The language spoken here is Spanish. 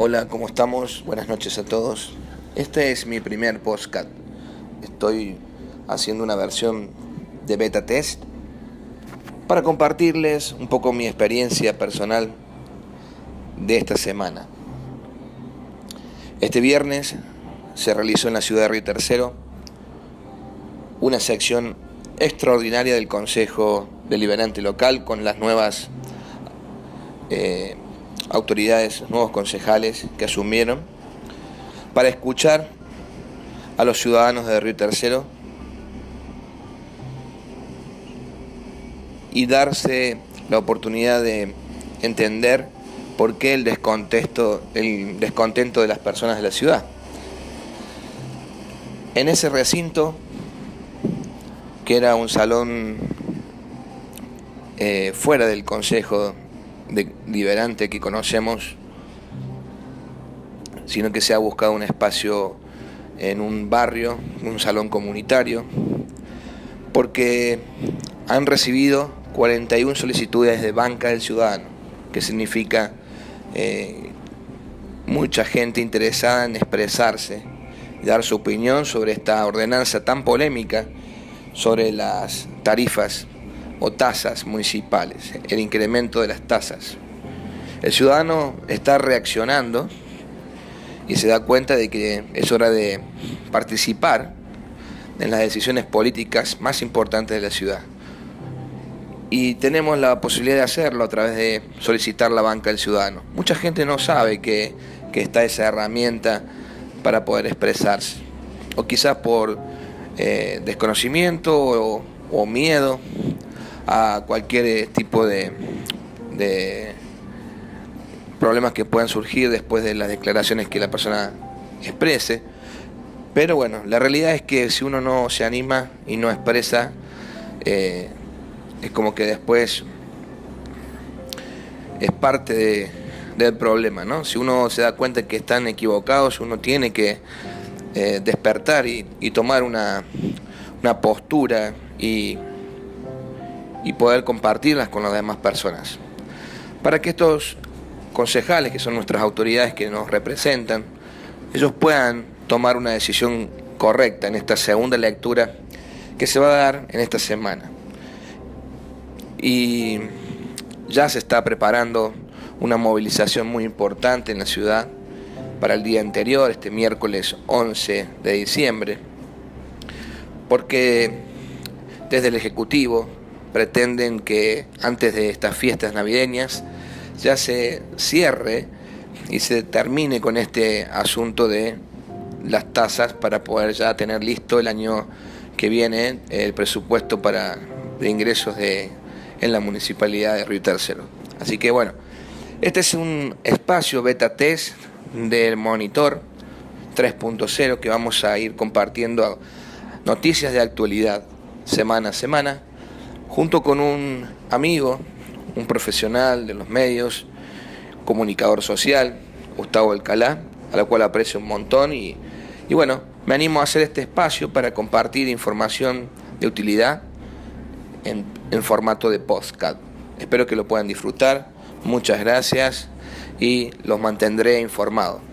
Hola, ¿cómo estamos? Buenas noches a todos. Este es mi primer podcast. Estoy haciendo una versión de beta test para compartirles un poco mi experiencia personal de esta semana. Este viernes se realizó en la ciudad de Río Tercero una sección extraordinaria del Consejo Deliberante Local con las nuevas eh, autoridades, nuevos concejales que asumieron para escuchar a los ciudadanos de Río Tercero y darse la oportunidad de entender por qué el descontento, el descontento de las personas de la ciudad. En ese recinto, que era un salón eh, fuera del Consejo deliberante que conocemos, sino que se ha buscado un espacio en un barrio, un salón comunitario, porque han recibido 41 solicitudes de banca del ciudadano, que significa eh, mucha gente interesada en expresarse dar su opinión sobre esta ordenanza tan polémica sobre las tarifas o tasas municipales, el incremento de las tasas. El ciudadano está reaccionando y se da cuenta de que es hora de participar en las decisiones políticas más importantes de la ciudad. Y tenemos la posibilidad de hacerlo a través de solicitar la banca del ciudadano. Mucha gente no sabe que, está esa herramienta para poder expresarse. O quizás por eh, desconocimiento o miedo a cualquier eh, tipo de, problemas que puedan surgir después de las declaraciones que la persona exprese. Pero bueno, la realidad es que si uno no se anima y no expresa, eh, es como que después es parte del problema, ¿no? Si uno se da cuenta que están equivocados, uno tiene que eh, despertar y, tomar una, una postura y y poder compartirlas con las demás personas. Para que estos concejales, que son nuestras autoridades que nos representan, ellos puedan tomar una decisión correcta en esta segunda lectura que se va a dar en esta semana. Y ya se está preparando una movilización muy importante en la ciudad para el día anterior, este miércoles 11 de diciembre, porque desde el Ejecutivo pretenden que antes de estas fiestas navideñas ya se cierre y se termine con este asunto de las tasas para poder ya tener listo el año que viene el presupuesto para de ingresos de, en la municipalidad de Río Tercero. Así que bueno, este es un espacio beta test del monitor 3.0 que vamos a ir compartiendo noticias de actualidad semana a semana junto con un amigo, un profesional de los medios, comunicador social, Gustavo Alcalá, a la cual aprecio un montón y, bueno, me animo a hacer este espacio para compartir información de utilidad en, en formato de podcast. Espero que lo puedan disfrutar. Muchas gracias y los mantendré informados.